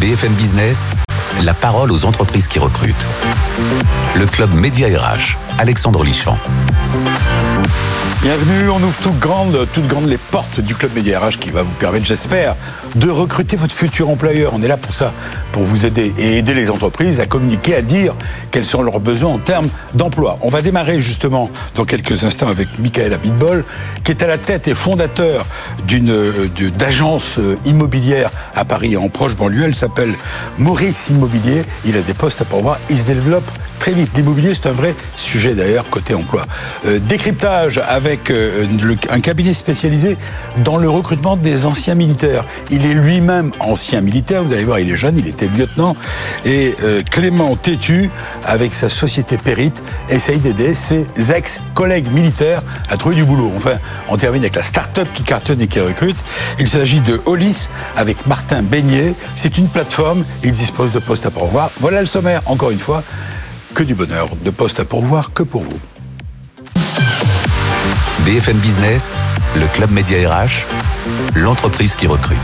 BFM Business, la parole aux entreprises qui recrutent. Le club Média RH, Alexandre Lichamp. Bienvenue, on ouvre toutes grandes, toutes grandes les portes du Club Média RH qui va vous permettre, j'espère, de recruter votre futur employeur. On est là pour ça, pour vous aider et aider les entreprises à communiquer, à dire quels sont leurs besoins en termes d'emploi. On va démarrer justement dans quelques instants avec Michael Abitbol, qui est à la tête et fondateur d'une d'agence immobilière à Paris en proche banlieue. Elle s'appelle Maurice Immobilier. Il a des postes à pourvoir. Il se développe très vite. L'immobilier, c'est un vrai sujet d'ailleurs côté emploi. Euh, décryptage avec euh, un cabinet spécialisé dans le recrutement des anciens militaires. Il est lui-même ancien militaire, vous allez voir, il est jeune, il était lieutenant. Et euh, Clément Tétu, avec sa société Périte, essaye d'aider ses ex-collègues militaires à trouver du boulot. Enfin, on termine avec la start-up qui cartonne et qui recrute. Il s'agit de Hollis avec Martin Beignet. C'est une plateforme, il dispose de postes à pourvoir. Voilà le sommaire, encore une fois que du bonheur, de postes à pourvoir que pour vous. BFM Business, le club Média RH, l'entreprise qui recrute.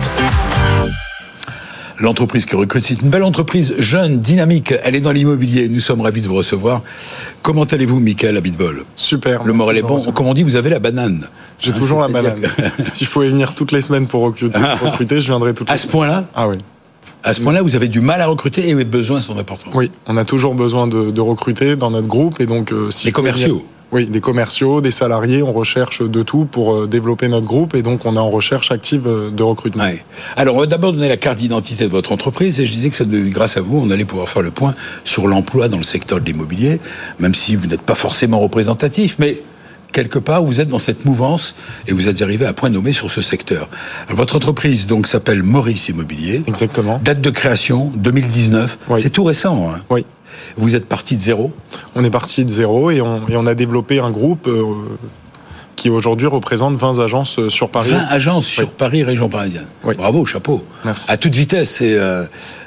L'entreprise qui recrute, c'est une belle entreprise, jeune, dynamique. Elle est dans l'immobilier. Nous sommes ravis de vous recevoir. Comment allez-vous, Michael Abitbol Super. Le moral est bon. Comme on dit, vous avez la banane. J'ai toujours la banane. si je pouvais venir toutes les semaines pour recruter, recruter je viendrais toutes les À ce point-là? Ah oui. À ce point-là, vous avez du mal à recruter et les besoins sont importants. Oui, on a toujours besoin de, de recruter dans notre groupe et donc euh, si les commerciaux. Venir, oui, des commerciaux, des salariés, on recherche de tout pour euh, développer notre groupe et donc on est en recherche active euh, de recrutement. Ouais. Alors on va d'abord donner la carte d'identité de votre entreprise et je disais que ça, grâce à vous, on allait pouvoir faire le point sur l'emploi dans le secteur de l'immobilier, même si vous n'êtes pas forcément représentatif, mais quelque part, vous êtes dans cette mouvance et vous êtes arrivé à point nommé sur ce secteur. Alors, votre entreprise donc s'appelle Maurice Immobilier. Exactement. Date de création 2019. Oui. C'est tout récent. Hein oui. Vous êtes parti de zéro. On est parti de zéro et on, et on a développé un groupe. Euh, qui aujourd'hui représente 20 agences euh, sur Paris. 20 agences sur Paris, région parisienne. Oui. Bravo, chapeau. Merci. À toute vitesse. Et euh,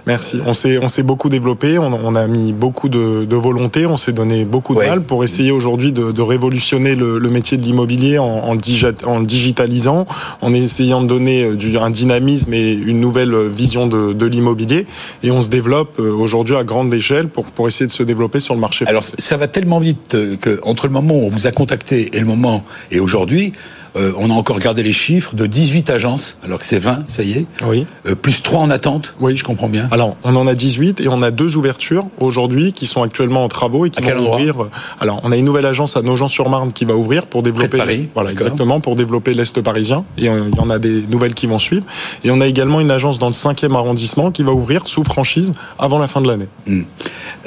Merci. On s'est on s'est beaucoup développé, on, on, a mis beaucoup de, de volonté, on s'est donné beaucoup de Ouais. mal pour essayer aujourd'hui de, de révolutionner le, le métier de l'immobilier en, en, digi- digitalisant, en essayant de donner du, un dynamisme et une nouvelle vision de, de l'immobilier. Et on se développe euh, aujourd'hui à grande échelle pour, pour essayer de se développer sur le marché alors, français. ça va tellement vite euh, que entre le moment où on vous a contacté et le moment et aujourd'hui, euh, on a encore gardé les chiffres de 18 agences, alors que c'est 20, ça y est. Oui. Euh, plus 3 en attente. Oui. je comprends bien. Alors, on en a 18 et on a deux ouvertures aujourd'hui qui sont actuellement en travaux et qui À vont ouvrir. Alors, on a une nouvelle agence à Nogent-sur-Marne qui va ouvrir pour développer Paris, voilà exactement pour développer l'est parisien et euh, il y en a des nouvelles qui vont suivre et on a également une agence dans le 5e arrondissement qui va ouvrir sous franchise avant la fin de l'année. Euh,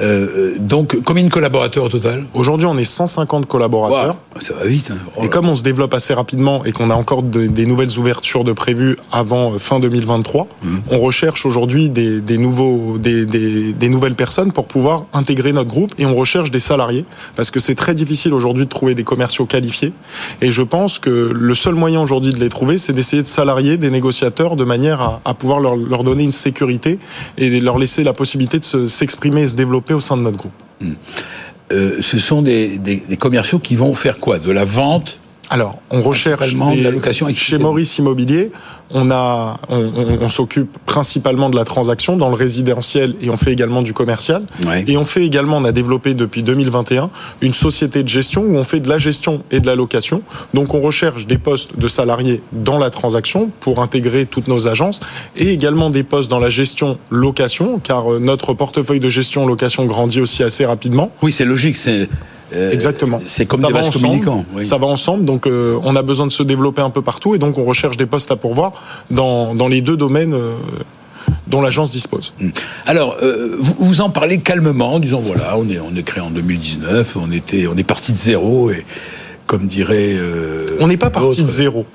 euh, donc, combien de collaborateurs au total? Aujourd'hui, on est 150 collaborateurs. Ça va vite. Hein. Oh Et comme on se développe assez rapidement et qu'on a encore de- des nouvelles ouvertures de prévues avant euh, fin 2023, Mhm. on recherche aujourd'hui des, des nouveaux, des, des- des nouvelles personnes pour pouvoir intégrer notre groupe et on recherche des salariés parce que c'est très difficile aujourd'hui de trouver des commerciaux qualifiés. Et je pense que le seul moyen aujourd'hui de les trouver, c'est d'essayer de salarier des négociateurs de manière à, à pouvoir leur, leur donner une sécurité et leur laisser la possibilité de se- s'exprimer et se développer au sein de notre groupe. Euh, ce sont des, des- des commerciaux qui vont faire quoi? De la vente Alors, on recherche de la location chez. Maurice Immobilier. On a, on, on- on s'occupe principalement de la transaction dans le résidentiel et on fait également du commercial. Ouais. Et on fait également, on a développé depuis 2021 une société de gestion où on fait de la gestion et de la location. Donc on recherche des postes de salariés dans la transaction pour intégrer toutes nos agences et également des postes dans la gestion location car euh, notre portefeuille de gestion location grandit aussi assez rapidement. Oui, c'est logique. C'est euh, Exactement. C'est comme Ça des va vases communicants. oui. Ça va ensemble, donc euh, on a besoin de se développer un peu partout et donc on recherche des postes à pourvoir dans, dans les deux domaines euh, dont l'agence dispose. Alors, euh, vous, vous en parlez calmement, en disant voilà, on est, on est créé en 2019, on était, on est parti de zéro et comme dirait. euh, On n'est pas parti de zéro.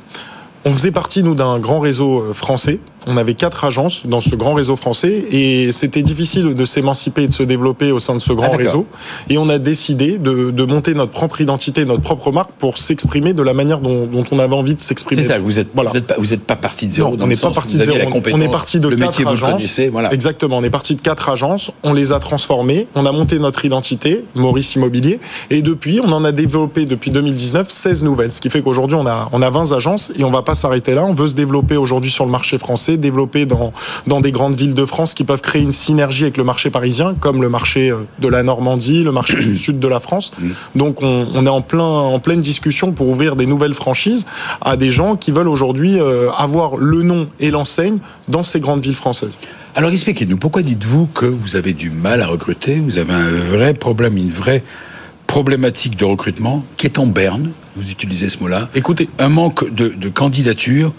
On faisait partie, nous, d'un grand réseau français. On avait quatre agences dans ce grand réseau français et c'était difficile de s'émanciper et de se développer au sein de ce grand Ah, réseau. Et on a décidé de, de monter notre propre identité, notre propre marque pour s'exprimer de la manière dont, dont on avait envie de s'exprimer. C'est ça, vous êtes, Voilà. vous êtes pas, vous êtes pas parti de zéro. Non, dans on n'est pas parti de zéro. On- est parti de le quatre métier, vous agences. le connaissez, voilà. Exactement. On est parti de quatre agences. On les a transformées. On a monté notre identité, Maurice Immobilier. Et depuis, on en a développé depuis 2019 16 nouvelles. Ce qui fait qu'aujourd'hui, on a, on a 20 agences et on va pas s'arrêter là. On veut se développer aujourd'hui sur le marché français français développés dans, dans des grandes villes de France qui peuvent créer une synergie avec le marché parisien, comme le marché euh, de la Normandie, le marché du sud de la France. Donc on, on, est en, plein, en pleine discussion pour ouvrir des nouvelles franchises à des gens qui veulent aujourd'hui euh, avoir le nom et l'enseigne dans ces grandes villes françaises. Alors expliquez-nous, pourquoi dites-vous que vous avez du mal à recruter? Vous avez un vrai problème, une vraie problématique de recrutement qui est en berne, vous utilisez ce mot-là. Écoutez. Un manque de, de candidatures,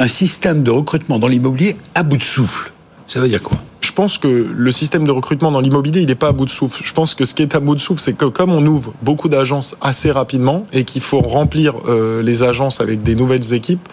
un système de recrutement dans l'immobilier à bout de souffle. Ça veut dire quoi? Je pense que le système de recrutement dans l'immobilier, il n'est pas à bout de souffle. Je pense que ce qui est à bout de souffle, c'est que comme on ouvre beaucoup d'agences assez rapidement et qu'il faut remplir euh, les agences avec des nouvelles équipes,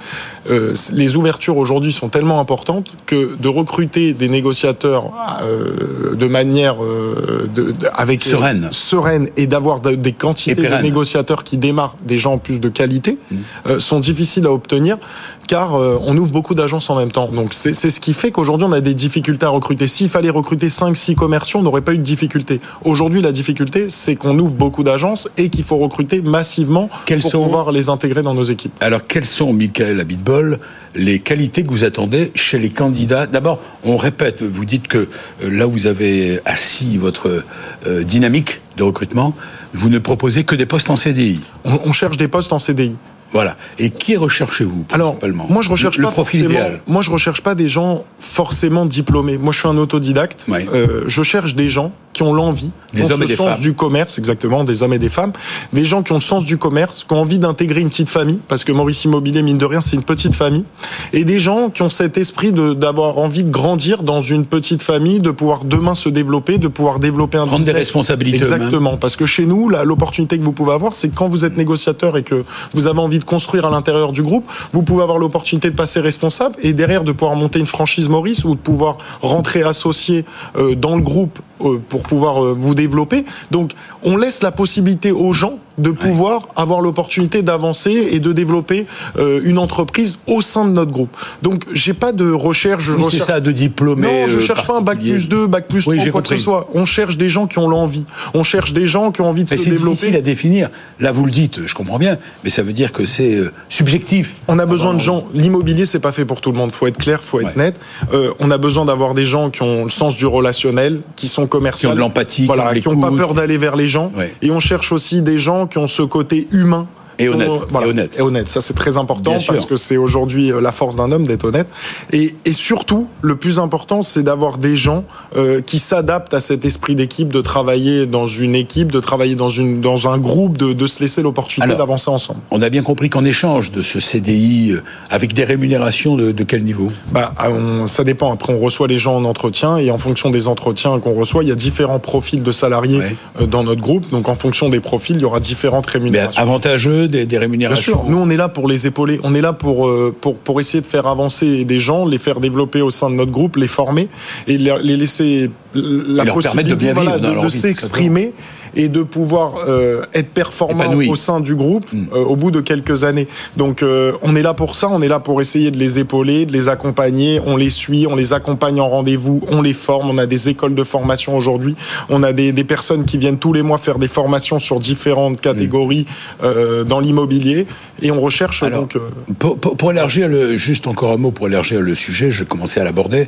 euh, les ouvertures aujourd'hui sont tellement importantes que de recruter des négociateurs euh, de manière de, avec sereine, sereine et d'avoir des quantités de négociateurs qui démarrent, des gens en plus de qualité, mmh. sont difficiles à obtenir car on ouvre beaucoup d'agences en même temps. Donc c'est ce qui fait qu'aujourd'hui on a des difficultés à recruter s'il fallait recruter 5-6 commerciaux, on n'aurait pas eu de difficulté. Aujourd'hui, la difficulté, c'est qu'on ouvre beaucoup d'agences et qu'il faut recruter massivement pour pouvoir les intégrer dans nos équipes. Alors, quelles sont, Michael Abitbol, les qualités que vous attendez chez les candidats? D'abord, on répète, vous dites que euh, là, vous avez assis votre euh, dynamique de recrutement, vous ne proposez que des postes en CDI. on cherche des postes en CDI. Voilà. Et qui recherchez-vous Alors, moi je recherche le, pas profil idéal. Moi je recherche pas des gens forcément diplômés. Moi je suis un autodidacte. Euh, je cherche des gens qui ont l'envie, des ont ce sens du commerce, exactement, des hommes et des femmes, des gens qui ont le sens du commerce, qui ont envie d'intégrer une petite famille, parce que Maurice Immobilier, mine de rien, c'est une petite famille, et des gens qui ont cet esprit d'avoir envie de grandir dans une petite famille, de pouvoir demain se développer, de pouvoir développer un Prendre des responsabilités. Exactement, parce que chez nous, l'opportunité que vous pouvez avoir, c'est quand vous êtes négociateur et que vous avez envie de construire à l'intérieur du groupe, vous pouvez avoir l'opportunité de passer responsable et derrière de pouvoir monter une franchise Maurice ou de pouvoir rentrer associé euh, dans le groupe pour pouvoir euh, vous développer. Donc, on laisse la possibilité aux gens de pouvoir avoir l'opportunité d'avancer et de développer euh, une entreprise au sein de notre groupe. Donc, j'ai pas de recherche. Oui, c'est ça, de diplômé. Non, je cherche pas un bac plus 2, bac plus 3, quoi que ce soit. On cherche des gens qui ont l'envie. On cherche des gens qui ont envie de mais se développer. C'est difficile à définir. Là, vous le dites, je comprends bien, mais ça veut dire que c'est subjectif. On a besoin de gens. L'immobilier, c'est pas fait pour tout le monde. Faut être clair, faut être net. Euh, on a besoin d'avoir des gens qui ont le sens du relationnel, qui sont commerciaux, qui ont de l'empathie, voilà, qui n'ont pas peur d'aller vers les gens. Et on cherche aussi des gens qui ont ce côté humain et honnête. et honnête. Et honnête. Ça, c'est très important parce que c'est aujourd'hui euh, la force d'un homme d'être honnête. Et, et, surtout, le plus important, c'est d'avoir des gens euh, qui s'adaptent à cet esprit d'équipe, de travailler dans une équipe, de travailler dans, une, dans un groupe, de, de se laisser l'opportunité d'avancer ensemble. On a bien compris qu'en échange de ce CDI, euh, avec des rémunérations de, de quel niveau? Bah, on, Ça dépend. Après, on reçoit les gens en entretien et en fonction des entretiens qu'on reçoit, il y a différents profils de salariés euh, dans notre groupe. Donc, en fonction des profils, il y aura différentes rémunérations. Mais avantageux des, rémunérations. Nous, on est là pour les épauler. On est là pour, euh, pour, pour essayer de faire avancer des gens, les faire développer au sein de notre groupe, les former et les laisser la possibilité de, de s'exprimer et de pouvoir euh, être performant au sein du groupe mm. euh, au bout de quelques années. Donc euh, on est là pour ça, on est là pour essayer de les épauler, de les accompagner, on les suit, on les accompagne en rendez-vous, on les forme, on a des écoles de formation aujourd'hui, on a des, des, personnes qui viennent tous les mois faire des formations sur différentes catégories mm. dans l'immobilier et on recherche donc... Pour, pour, pour, élargir le, juste encore un mot pour élargir le sujet, je commençais à l'aborder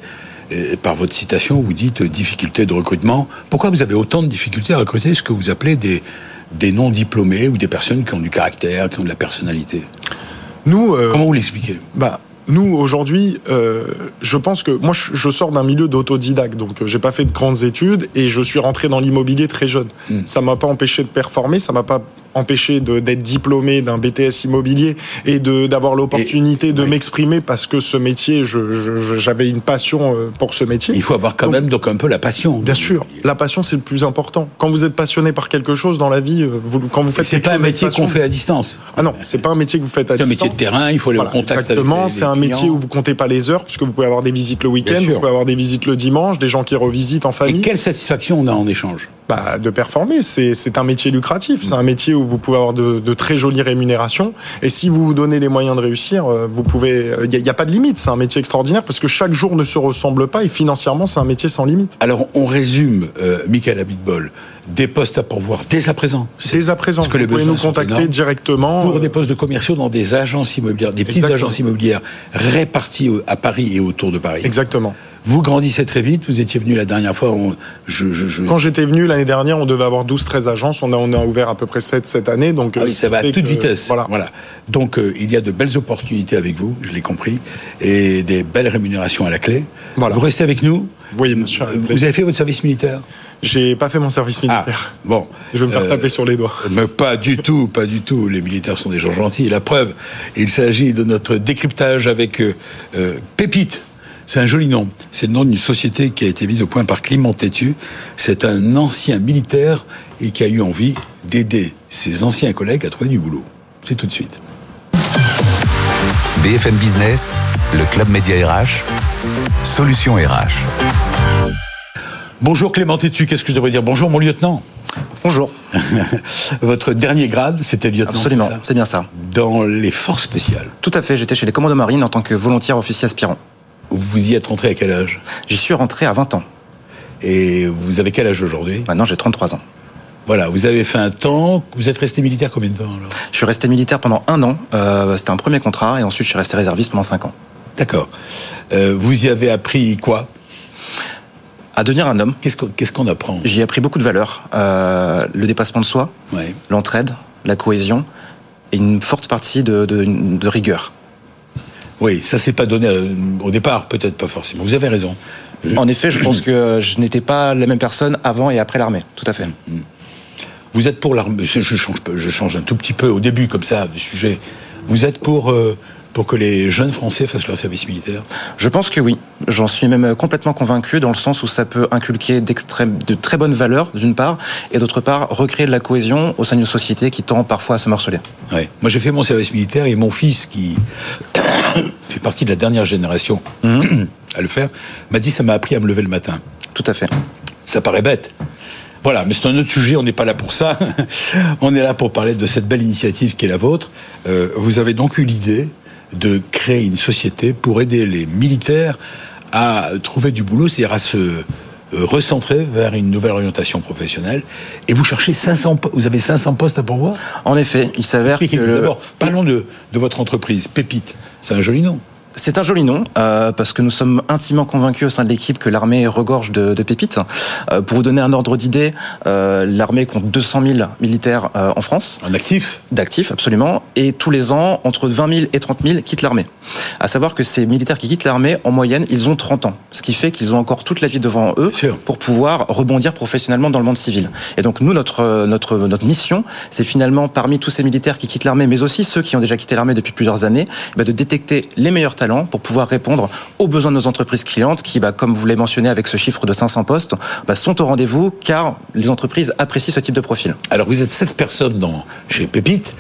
par votre citation, vous dites difficulté de recrutement. Pourquoi vous avez autant de difficultés à recruter ce que vous appelez des, des non-diplômés ou des personnes qui ont du caractère, qui ont de la personnalité? Nous, euh, Comment vous l'expliquez? bah, nous aujourd'hui, euh, je pense que moi je, sors d'un milieu d'autodidacte, donc euh, j'ai pas fait de grandes études et je suis rentré dans l'immobilier très jeune. Hmm. Ça m'a pas empêché de performer, ça m'a pas empêché d'être diplômé d'un BTS immobilier et d'avoir l'opportunité de m'exprimer parce que ce métier, j'avais une passion euh, pour ce métier. Il faut avoir quand même donc un peu la passion. Bien sûr, la passion c'est le plus important. Quand vous êtes passionné par quelque chose dans la vie, euh, vous, quand vous faites c'est pas un métier qu'on fait à distance. Ah non, c'est pas un métier que vous faites à distance. C'est un métier de terrain, il faut aller au contact Exactement, c'est un métier où vous comptez pas les heures puisque vous pouvez avoir des visites le week-end, vous pouvez avoir des visites le dimanche, des gens qui revisitent en famille. Et quelle satisfaction on a en échange? Bah, de performer. C'est un métier lucratif. C'est un métier où vous pouvez avoir de, très jolies rémunérations. Et si vous vous donnez les moyens de réussir, euh, vous pouvez. Il n'y a, pas de limite. C'est un métier extraordinaire parce que chaque jour ne se ressemble pas et financièrement, c'est un métier sans limite. Alors, on résume, euh, Michael Abitbol. Des postes à pourvoir dès à présent. Dès à présent, Parce que les vous pouvez besoins nous contacter directement. Pour des postes de commerciaux dans des agences immobilières, des petites agences immobilières réparties à Paris et autour de Paris. Exactement. Vous grandissez très vite. Vous étiez venu la dernière fois. on- je, je, je- Quand j'étais venu l'année dernière, on devait avoir 12-13 agences. On a, on a ouvert à peu près 7 cette année. Donc, Ah euh, oui, ça va à toute que- vitesse. Voilà. Voilà. Donc euh, il y a de belles opportunités avec vous, je l'ai compris, et des belles rémunérations à la clé. Voilà. Vous restez avec nous. Oui, Vous avez fait votre service militaire? J'ai pas fait mon service militaire. Ah, bon. Je vais me faire Euh, taper sur les doigts. Mais pas du tout, pas du tout. Les militaires sont des gens gentils. La preuve, il s'agit de notre décryptage avec euh, euh, Pépite. C'est un joli nom. C'est le nom d'une société qui a été mise au point par Clément Tétu. C'est un ancien militaire et qui a eu envie d'aider ses anciens collègues à trouver du boulot. C'est tout de suite. BFM Business, le Club Média RH, Solution RH. Bonjour Clément Tétu, qu'est-ce que je devrais dire Bonjour mon lieutenant. Bonjour. Votre dernier grade, c'était lieutenant. Absolument, c'est bien ça. Dans les forces spéciales. Tout à fait, j'étais chez les commandos marines en tant que volontaire officier aspirant. Vous y êtes rentré à quel âge J'y suis rentré à 20 ans. Et vous avez quel âge aujourd'hui Maintenant, j'ai 33 ans. Voilà, vous avez fait un temps. Vous êtes resté militaire combien de temps alors? Je suis resté militaire pendant un an. euh, C'était un premier contrat et ensuite je suis resté réserviste pendant 5 ans. D'accord. Euh, vous y avez appris quoi? À devenir un homme, Qu'est-ce qu'on qu'est-ce qu'on apprend? J'y ai appris beaucoup de valeurs. Euh, le dépassement de soi, Ouais. l'entraide, la cohésion et une forte partie de, de- de rigueur. Oui, ça c'est pas donné euh, au départ, peut-être pas forcément. Vous avez raison. En effet, je pense que je n'étais pas la même personne avant et après l'armée. Tout à fait. Vous êtes pour l'armée. Change, je change un tout petit peu au début comme ça du sujet. Vous êtes pour euh, pour que les jeunes Français fassent leur service militaire. Je pense que oui. J'en suis même complètement convaincu dans le sens où ça peut inculquer de très bonnes valeurs d'une part, et d'autre part recréer de la cohésion au sein d'une société qui tend parfois à se morceler. Ouais. Moi, j'ai fait mon service militaire et mon fils, qui fait partie de la dernière génération à le faire, m'a dit ça m'a appris à me lever le matin. Tout à fait. Ça paraît bête. Voilà, mais c'est un autre sujet, on n'est pas là pour ça. on est là pour parler de cette belle initiative qui est la vôtre. Euh, vous avez donc eu l'idée de créer une société pour aider les militaires à trouver du boulot, c'est-à-dire à se euh, recentrer vers une nouvelle orientation professionnelle. Et vous cherchez 500, po- vous avez 500 postes à pourvoir? En effet, il s'avère que le- d'abord, parlons de, de votre entreprise, Pépite. C'est un joli nom. C'est un joli nom euh, parce que nous sommes intimement convaincus au sein de l'équipe que l'armée regorge de, de pépites. Euh, pour vous donner un ordre d'idée, euh, l'armée compte 200 000 militaires euh, en France. Un actif d'actifs, absolument, et tous les ans, entre 20 000 et 30 000 quittent l'armée. À savoir que ces militaires qui quittent l'armée, en moyenne, ils ont 30 ans, ce qui fait qu'ils ont encore toute la vie devant eux pour pouvoir rebondir professionnellement dans le monde civil. Et donc nous, notre notre notre mission, c'est finalement parmi tous ces militaires qui quittent l'armée, mais aussi ceux qui ont déjà quitté l'armée depuis plusieurs années, bah, de détecter les meilleurs talents pour pouvoir répondre aux besoins de nos entreprises clientes, qui, bah, comme vous l'avez mentionné avec ce chiffre de 500 postes, bah, sont au rendez-vous, car les entreprises apprécient ce type de profil. Alors vous êtes sept personnes dans, chez Pépite.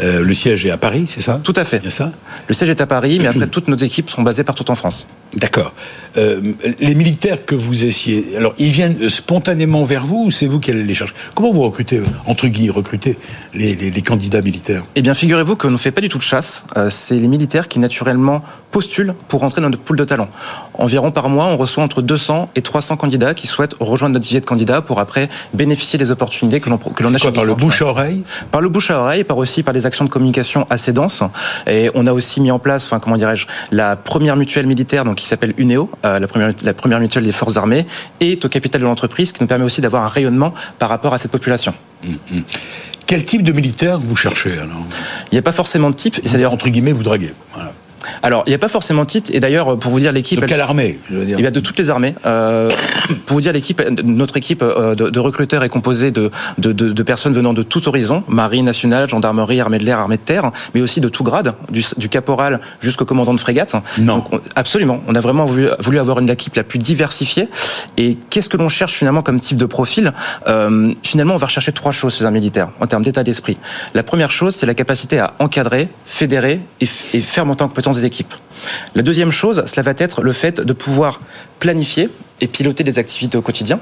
Euh, le siège est à Paris, c'est ça? Tout à fait. Ça? Le siège est à Paris, mais après toutes nos équipes sont basées partout en France. D'accord. Euh, les militaires que vous essayez, alors ils viennent spontanément vers vous ou c'est vous qui allez les chercher? Comment vous recrutez, euh, entre guillemets, recrutez les, les- les candidats militaires? Eh bien, figurez-vous qu'on ne fait pas du tout de chasse. Euh, c'est les militaires qui, naturellement, postulent pour rentrer dans notre pool de talents. Environ par mois, on reçoit entre 200 et 300 candidats qui souhaitent rejoindre notre vivier de candidats pour après bénéficier des opportunités que l'on que l'on C'est a quoi, par le bouche à oreille? Par le bouche à oreille, par aussi par des actions de communication assez denses. Et on a aussi mis en place, enfin comment dirais-je, la première mutuelle militaire, donc qui s'appelle UNEO, euh, la première la première mutuelle des forces armées, est au capital de l'entreprise, qui nous permet aussi d'avoir un rayonnement par rapport à cette population. Quel type de militaire vous cherchez alors? Il n'y a pas forcément de type, et c'est d'ailleurs Entre guillemets, vous draguez. Voilà. Alors, il n'y a pas forcément de titre. Et d'ailleurs, pour vous dire, l'équipe. De elle- quelle armée je veux dire Il y a de toutes les armées. Euh, pour vous dire, l'équipe, notre équipe euh, de, de recruteurs est composée de, de, de- de personnes venant de tout horizon, marine nationale, gendarmerie, armée de l'air, armée de terre, mais aussi de tout grade, du, du caporal jusqu'au commandant de frégate. Non. Donc, on- absolument. On a vraiment voulu, voulu avoir une équipe la plus diversifiée. Et qu'est-ce que l'on cherche finalement comme type de profil? Euh, Finalement, on va rechercher trois choses chez un militaire en termes d'état d'esprit. La première chose, c'est la capacité à encadrer, fédérer et, et faire monter en compétence des équipes. La deuxième chose, cela va être le fait de pouvoir planifier et piloter des activités au quotidien.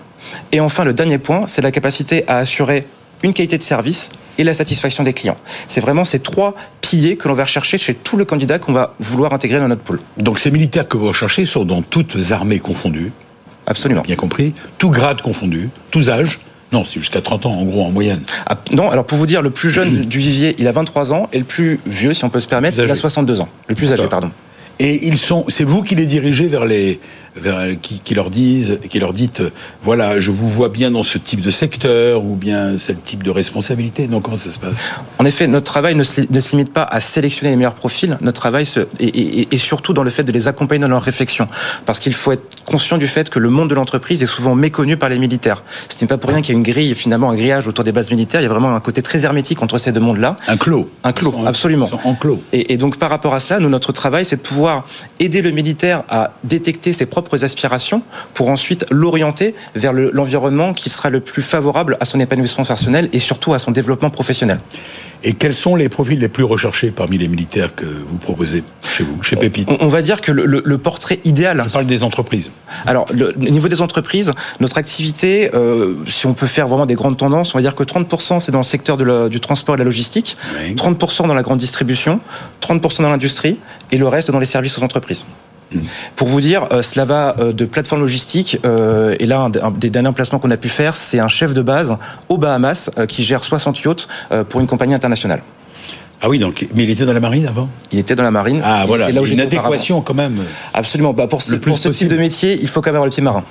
Et enfin, le dernier point, c'est la capacité à assurer une qualité de service et la satisfaction des clients. C'est vraiment ces trois piliers que l'on va rechercher chez tout le candidat qu'on va vouloir intégrer dans notre pool. Donc ces militaires que vous recherchez sont dans toutes armées confondues, Absolument. bien compris, tout grade confondu, tous âges, Non, c'est jusqu'à 30 ans, en gros, en moyenne. Ah, non, alors pour vous dire, le plus jeune du vivier, il a 23 ans, et le plus vieux, si on peut se permettre, il a 62 ans. Le plus âgé, pardon. Et ils sont, c'est vous qui les dirigez vers les, vers, qui, qui, leur disent, qui leur dites, voilà, je vous vois bien dans ce type de secteur ou bien ce type de responsabilité. Non, comment ça se passe? En effet, notre travail ne se, ne se, limite pas à sélectionner les meilleurs profils. Notre travail se, est, est, surtout dans le fait de les accompagner dans leur réflexion, parce qu'il faut être conscient du fait que le monde de l'entreprise est souvent méconnu par les militaires. Ce n'est pas pour rien qu'il y a une grille, finalement, un grillage autour des bases militaires. Il y a vraiment un côté très hermétique entre ces deux mondes-là. Un clos. Un clos, absolument. en clos. Et, et donc, par rapport à cela, nous, notre travail, c'est de pouvoir aider le militaire à détecter ses propres aspirations pour ensuite l'orienter vers l'environnement le, qui sera le plus favorable à son épanouissement personnel et surtout à son développement professionnel. Et quels sont les profils les plus recherchés parmi les militaires que vous proposez chez vous, chez Pépite? on, va dire que le, le, le, portrait idéal. Je parle des entreprises. Alors, le, niveau des entreprises, notre activité, euh, si on peut faire vraiment des grandes tendances, on va dire que 30% c'est dans le secteur de la, du transport et de la logistique, oui. 30% dans la grande distribution, 30% dans l'industrie et le reste dans les services aux entreprises. Pour vous dire, euh, cela va euh, de plateforme logistique. Euh, et là, un, des derniers placements qu'on a pu faire, c'est un chef de base aux Bahamas euh, qui gère 60 yachts euh, pour une compagnie internationale. Ah oui, donc, mais il était dans la marine avant? Il était dans la marine. Ah voilà, là où une adéquation quand même. Absolument. Bah, pour ce, pour ce type de métier, il faut quand même avoir le pied marin.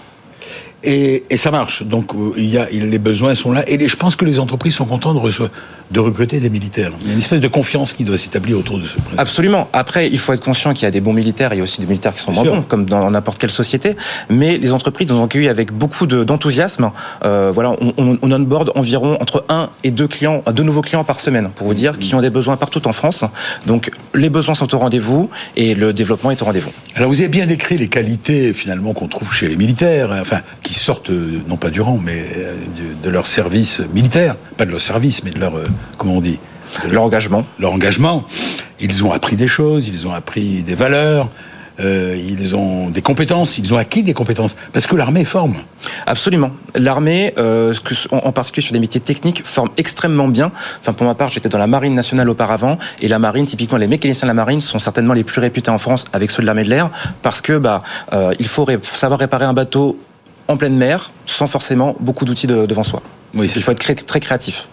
Et, et, ça marche. Donc il y a, les besoins sont là. Et les, je pense que les entreprises sont contentes de, de, recruter des militaires. Il y a une espèce de confiance qui doit s'établir autour de ce principe. Absolument. Après, il faut être conscient qu'il y a des bons militaires. Il y a aussi des militaires qui sont moins bons, comme dans n'importe quelle société. Mais les entreprises nous ont accueillis avec beaucoup d'enthousiasme. euh, voilà, on, on, on onboard environ entre un et deux clients, deux nouveaux clients par semaine, pour vous dire, qui ont des besoins partout en France. Donc les besoins sont au rendez-vous et le développement est au rendez-vous. Alors vous avez bien décrit les qualités finalement qu'on trouve chez les militaires, enfin qui sortent non pas du rang, mais de, de, leur service militaire, pas de leur service, mais de leur, comment on dit leur engagement. Leur engagement. Ils ont appris des choses, ils ont appris des valeurs, euh, ils ont des compétences, ils ont acquis des compétences, parce que l'armée forme. Absolument. L'armée, euh, en particulier sur des métiers techniques, forme extrêmement bien. Enfin, pour ma part, j'étais dans la marine nationale auparavant, et la marine, typiquement, les mécaniciens de la marine sont certainement les plus réputés en France avec ceux de l'armée de l'air, parce que bah, euh, il faut ré savoir réparer un bateau en pleine mer, sans forcément beaucoup d'outils de, devant soi. Oui, il faut être très, très créatif.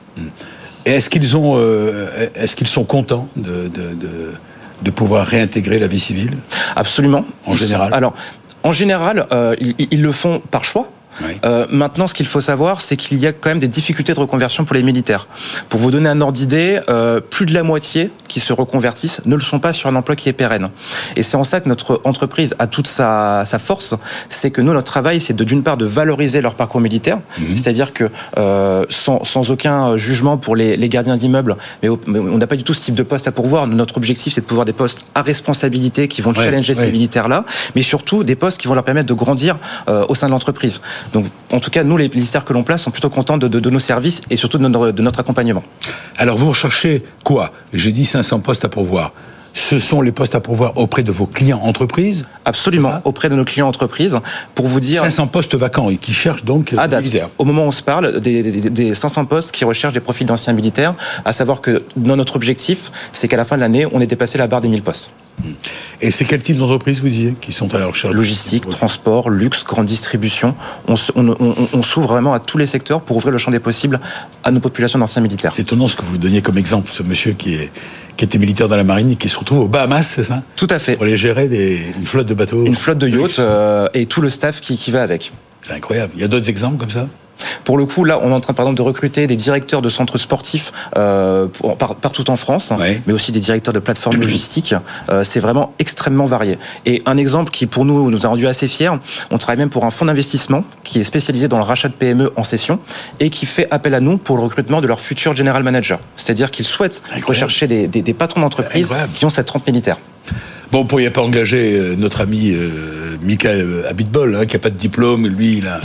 Et est-ce qu'ils ont, euh, est-ce qu'ils sont contents de, de, de, de, pouvoir réintégrer la vie civile? Absolument. En ils général? Sont, alors, en général, euh, ils, ils, le font par choix. Oui. Euh, maintenant, ce qu'il faut savoir, c'est qu'il y a quand même des difficultés de reconversion pour les militaires. Pour vous donner un ordre d'idée, euh, plus de la moitié qui se reconvertissent ne le sont pas sur un emploi qui est pérenne. Et c'est en ça que notre entreprise a toute sa, sa force, c'est que nous, notre travail, c'est de d'une part de valoriser leur parcours militaire, mmh. c'est-à-dire que euh, sans, sans, aucun jugement pour les, les gardiens d'immeubles, mais, mais, on n'a pas du tout ce type de poste à pourvoir. Notre objectif, c'est de pouvoir des postes à responsabilité qui vont ouais, challenger ouais. ces militaires-là, mais surtout des postes qui vont leur permettre de grandir euh, au sein de l'entreprise. Donc, en tout cas, nous, les militaires que l'on place, sont plutôt contents de, de, de, nos services et surtout de notre, de notre accompagnement. Alors, vous recherchez quoi? J'ai dit 500 postes à pourvoir ce sont les postes à pourvoir auprès de vos clients entreprises? Absolument, auprès de nos clients entreprises. Pour vous dire. 500 postes vacants et qui cherchent donc à date, Au moment où on se parle, des, des, des 500 postes qui recherchent des profils d'anciens militaires, à savoir que notre objectif, c'est qu'à la fin de l'année, on ait dépassé la barre des 1000 postes. Et c'est quel type d'entreprise, vous disiez, qui sont à la recherche Logistique, transport, luxe, grande distribution. On, on, on, on s'ouvre vraiment à tous les secteurs pour ouvrir le champ des possibles à nos populations d'anciens militaires. C'est étonnant ce que vous donniez comme exemple, ce monsieur qui est qui était militaire dans la marine et qui se retrouve aux Bahamas, c'est ça? Tout à fait. Pour aller gérer des, une flotte de bateaux. Une flotte de yachts euh, et tout le staff qui, qui va avec. C'est incroyable. Il y a d'autres exemples comme ça? Pour le coup, là, on est en train, par exemple, de recruter des directeurs de centres sportifs euh, pour, par, partout en France, ouais. mais aussi des directeurs de plateformes logistiques. Euh, c'est vraiment extrêmement varié. Et un exemple qui, pour nous, nous a rendu assez fiers, on travaille même pour un fonds d'investissement qui est spécialisé dans le rachat de PME en session et qui fait appel à nous pour le recrutement de leur futur general manager. C'est-à-dire qu'ils souhaitent Incroyable. rechercher des, des, des patrons d'entreprise qui ont cette trempe militaire. Bon, vous ne pourriez pas engager notre ami euh, Michael Abitbol, hein, qui n'a pas de diplôme, lui, il a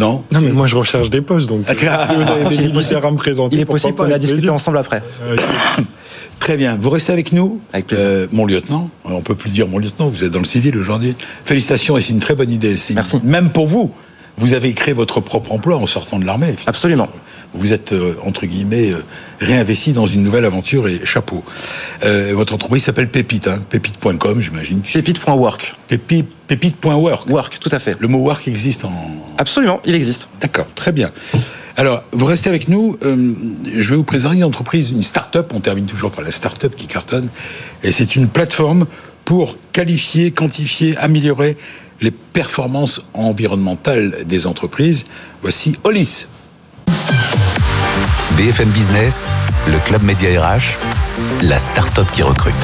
non Non, mais moi je recherche des postes, donc ah, si vous avez des militaires à me présenter. Il est possible qu'on a discuté ensemble après. Euh, Très bien. Vous restez avec nous Avec plaisir. Euh, mon lieutenant. On peut plus dire mon lieutenant, vous êtes dans le civil aujourd'hui. Félicitations et c'est une très bonne idée. Merci. Même pour vous, vous avez créé votre propre emploi en sortant de l'armée. Absolument. Vous êtes, euh, entre guillemets, euh, réinvesti dans une nouvelle aventure et chapeau. Euh, votre entreprise s'appelle Pépite, hein, pépite.com, j'imagine. Pépite.work. Pépite, pépite.work. Work, tout à fait. Le mot work existe en... Absolument, il existe. D'accord, très bien. Alors, vous restez avec nous. Euh, je vais vous présenter une entreprise, une start-up. On termine toujours par la start-up qui cartonne. Et c'est une plateforme pour qualifier, quantifier, améliorer les performances environnementales des entreprises. Voici Olis. BFM Business, le club média RH, la start-up qui recrute.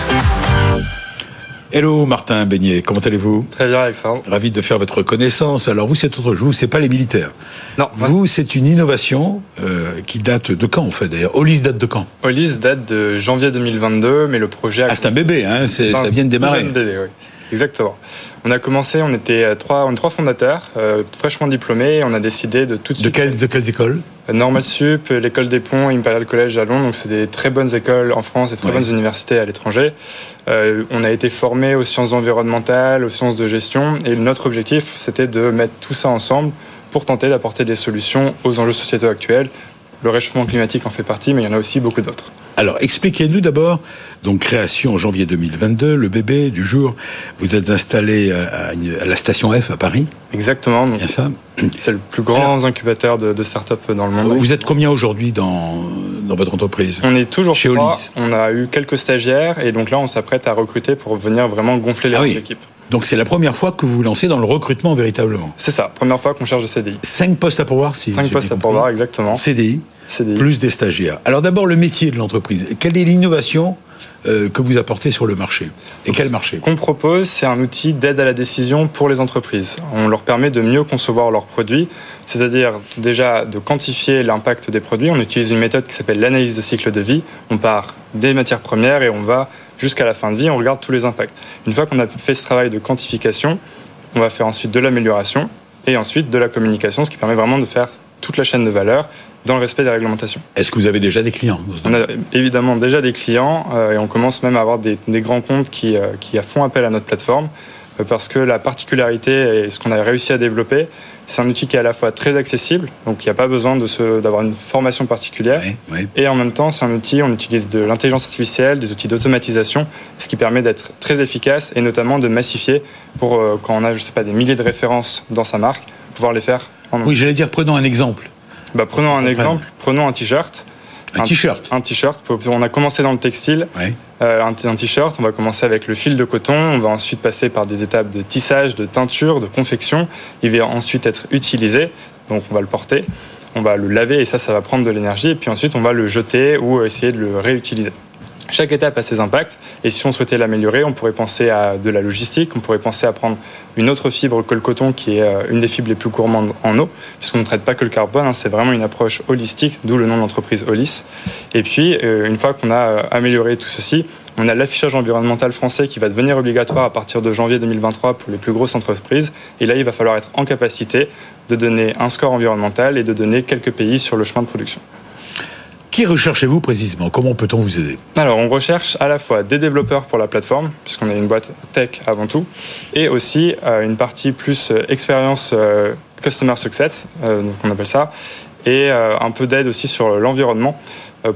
Hello Martin Beignet, comment allez-vous? Très bien Alexandre. Ravi de faire votre connaissance. Alors vous c'est autre chose, c'est pas les militaires. Non. Vous c'est une innovation euh, qui date de quand en fait d'ailleurs? Olis date de quand? Olis date de janvier 2022, mais le projet... A ah c'est un bébé, hein, ça vient de démarrer. Un bébé, oui. Exactement. On a commencé, on était euh, trois, trois fondateurs, euh, fraîchement diplômés, et on a décidé de tout de, de Quelle, de quelles écoles? Normal Sup, l'école des ponts, Imperial College à Londres, donc c'est des très bonnes écoles en France et très bonnes universités à l'étranger. Euh, on a été formés aux sciences environnementales, aux sciences de gestion, et notre objectif, c'était de mettre tout ça ensemble pour tenter d'apporter des solutions aux enjeux sociétaux actuels. Le réchauffement climatique en fait partie, mais il y en a aussi beaucoup d'autres. Alors, expliquez-nous d'abord, donc création en janvier 2022, le bébé du jour, vous êtes installé à, la station F à Paris Exactement. ça C'est le plus grand incubateur de, start-up dans le monde. Vous êtes combien aujourd'hui dans, dans votre entreprise? On est toujours chez Olis. On a eu quelques stagiaires et donc là, on s'apprête à recruter pour venir vraiment gonfler les ah équipes. Donc c'est la première fois que vous vous lancez dans le recrutement véritablement. C'est ça, première fois qu'on cherche des CDI. Cinq postes à pourvoir, si Cinq postes à pourvoir, exactement. CDI plus des stagiaires. Alors d'abord le métier de l'entreprise. Quelle est l'innovation euh, que vous apportez sur le marché? Et quel marché? Qu'on propose, c'est un outil d'aide à la décision pour les entreprises. On leur permet de mieux concevoir leurs produits, c'est-à-dire déjà de quantifier l'impact des produits. On utilise une méthode qui s'appelle l'analyse de cycle de vie. On part des matières premières et on va jusqu'à la fin de vie, on regarde tous les impacts. Une fois qu'on a fait ce travail de quantification, on va faire ensuite de l'amélioration et ensuite de la communication, ce qui permet vraiment de faire toute la chaîne de valeur dans le respect des réglementations. Est-ce que vous avez déjà des clients On a évidemment déjà des clients euh, et on commence même à avoir des, grands comptes qui, euh, qui, font appel à notre plateforme euh, parce que la particularité et ce qu'on a réussi à développer, c'est un outil qui est à la fois très accessible, donc il n'y a pas besoin d'avoir une formation particulière, et en même temps c'est un outil, on utilise de l'intelligence artificielle, des outils d'automatisation, ce qui permet d'être très efficace et notamment de massifier pour quand on a, je sais pas, des milliers de références dans sa marque, pouvoir les faire Oui, j'allais dire, prenons un exemple. Bah, prenons un exemple, prenons un t-shirt. Un t-shirt Un t-shirt. On a commencé dans le textile. Euh, un t-shirt, on va commencer avec le fil de coton, on va ensuite passer par des étapes de tissage, de teinture, de confection. Il va ensuite être utilisé, donc on va le porter, on va le laver et ça, ça va prendre de l'énergie. Et puis ensuite, on va le jeter ou essayer de le réutiliser. Chaque étape a ses impacts et si on souhaitait l'améliorer, on pourrait penser à de la logistique, on pourrait penser à prendre une autre fibre que le coton qui est euh, une des fibres les plus gourmandes en eau, puisqu'on ne traite pas que le carbone, hein, c'est vraiment une approche holistique, d'où le nom de l'entreprise Holis. Et puis, euh, une fois qu'on a euh, amélioré tout ceci, on a l'affichage environnemental français qui va devenir obligatoire à partir de janvier 2023 pour les plus grosses entreprises. Et là, il va falloir être en capacité de donner un score environnemental et de donner quelques pays sur le chemin de production. Qui recherchez-vous précisément? Comment peut-on vous aider? Alors, on recherche à la fois des développeurs pour la plateforme, puisqu'on est une boîte tech avant tout, et aussi euh, une partie plus euh, expérience euh, customer success, donc on appelle ça, et un peu d'aide aussi sur l'environnement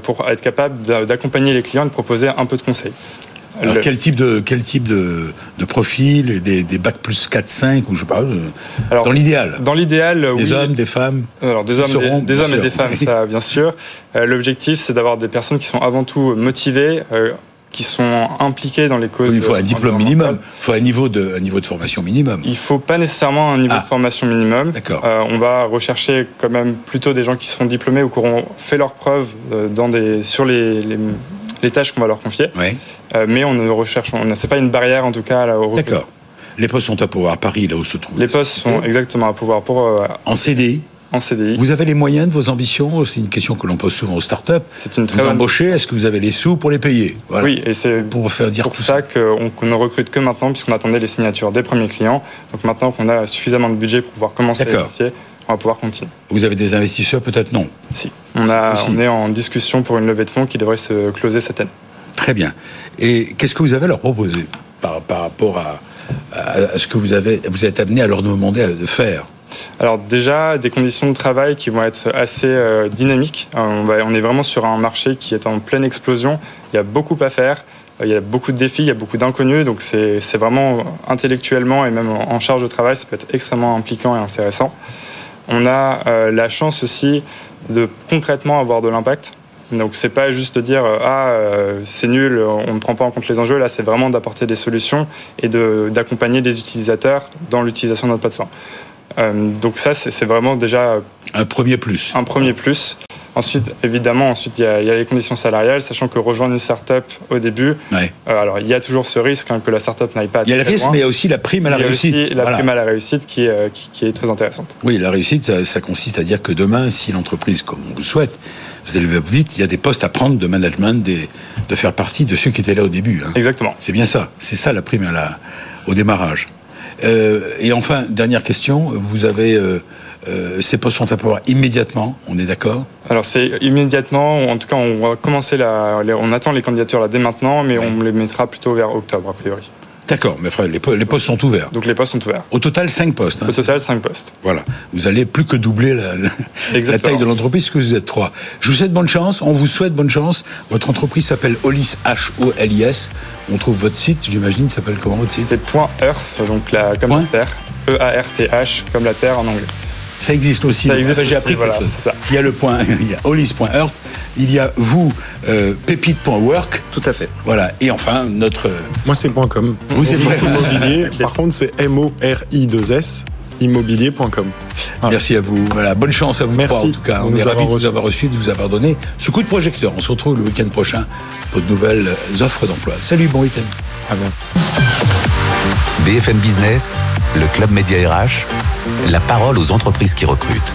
pour être capable d'accompagner les clients et de proposer un peu de conseils. Alors, quel type de, quel type de, de profil des, des bacs plus 4, 5 ou je sais pas Alors, Dans l'idéal Dans l'idéal, Des hommes, des femmes Alors, des hommes, des, hommes et des femmes, ça, bien sûr. Euh, l'objectif, c'est d'avoir des personnes qui sont avant tout motivées, euh, qui sont impliqués dans les causes. il faut un diplôme minimum, il faut un niveau de, un niveau de formation minimum. Il faut pas nécessairement un niveau ah. de formation minimum. D'accord. Euh, on va rechercher quand même plutôt des gens qui seront diplômés ou qui auront fait leurs preuves dans des, sur les, les les tâches qu'on va leur confier. Euh, mais on ne recherche, on c'est pas une barrière en tout cas. D'accord. Les postes sont à pouvoir à Paris, là où se trouve. Les postes sont exactement à pouvoir pour. Euh, en CDI. En CDI. Vous avez les moyens de vos ambitions C'est une question que l'on pose souvent aux startups. C'est une très vous embauchez, est-ce que vous avez les sous pour les payer Oui, et c'est pour faire dire pour ça, qu'on ne recrute que maintenant, puisqu'on attendait les signatures des premiers clients. Donc maintenant qu'on a suffisamment de budget pour pouvoir commencer à négocier, on va pouvoir continuer. Vous avez des investisseurs Peut-être non. Si. On, a, on est en discussion pour une levée de fonds qui devrait se closer cette année. Très bien. Et qu'est-ce que vous avez à leur proposer par, par rapport à, à, ce que vous, avez, vous êtes amené à leur demander de faire? Alors déjà, des conditions de travail qui vont être assez euh, dynamiques. Euh, on, va, on, est vraiment sur un marché qui est en pleine explosion. Il y a beaucoup à faire. Euh, il y a beaucoup de défis, il y a beaucoup d'inconnus. Donc c'est vraiment intellectuellement et même en charge de travail, ça peut être extrêmement impliquant et intéressant. On a la chance aussi de concrètement avoir de l'impact. Donc c'est pas juste de dire ah c'est nul, on ne prend pas en compte les enjeux. Là, c'est vraiment d'apporter des solutions et d'accompagner les utilisateurs dans l'utilisation de notre plateforme. donc ça, c'est vraiment déjà un premier plus. Un premier plus. Ensuite, évidemment, ensuite il y, a, les conditions salariales, sachant que rejoindre une start-up au début, euh, alors il y a toujours ce risque hein, que la start-up n'aille pas. Il y a le risque, mais il y a aussi la prime à la réussite. Aussi la prime à la réussite qui, euh, qui, est très intéressante. Oui, la réussite, ça, consiste à dire que demain, si l'entreprise, comme on le souhaite, se développe vite, il y a des postes à prendre de management, des, de faire partie de ceux qui étaient là au début. Hein. Exactement. C'est bien ça. C'est ça la prime à la, au démarrage. Euh, et enfin, dernière question, vous avez euh, ces postes sont à pouvoir immédiatement, on est d'accord Alors c'est immédiatement, en tout cas on va commencer la, on attend les candidatures là dès maintenant, mais on les mettra plutôt vers octobre a priori. D'accord, mais enfin, les, postes sont ouverts. Donc les postes sont ouverts. Au total, 5 postes. Hein, Au total, 5 postes. Voilà. Vous allez plus que doubler la, la taille de l'entreprise, que vous êtes 3. Je vous souhaite bonne chance, on vous souhaite bonne chance. Votre entreprise s'appelle Olis, H-O-L-I-S. On trouve votre site, j'imagine, s'appelle comment votre site? C'est .earth, donc la, comme la Terre. E-A-R-T-H, comme la Terre en anglais. Ça existe aussi. Ça existe J'ai appris voilà, Ça. Il y a le point, il y a Hollis.earth, il y a vous, euh, pépite.work. Tout à fait. Voilà. Et enfin, notre. Moi, c'est .com. Vous, c'est immobilier. Par contre, c'est M-O-R-I-2-S immobilier.com. Merci à vous. Voilà, bonne chance à vous. Merci. en tout cas, on est ravis de vous avoir reçu, de vous avoir donné ce coup de projecteur. On se retrouve le week-end prochain pour de nouvelles offres d'emploi. Salut, bon week-end. À bientôt. BFM Business, le Club Média RH, la parole aux entreprises qui recrutent.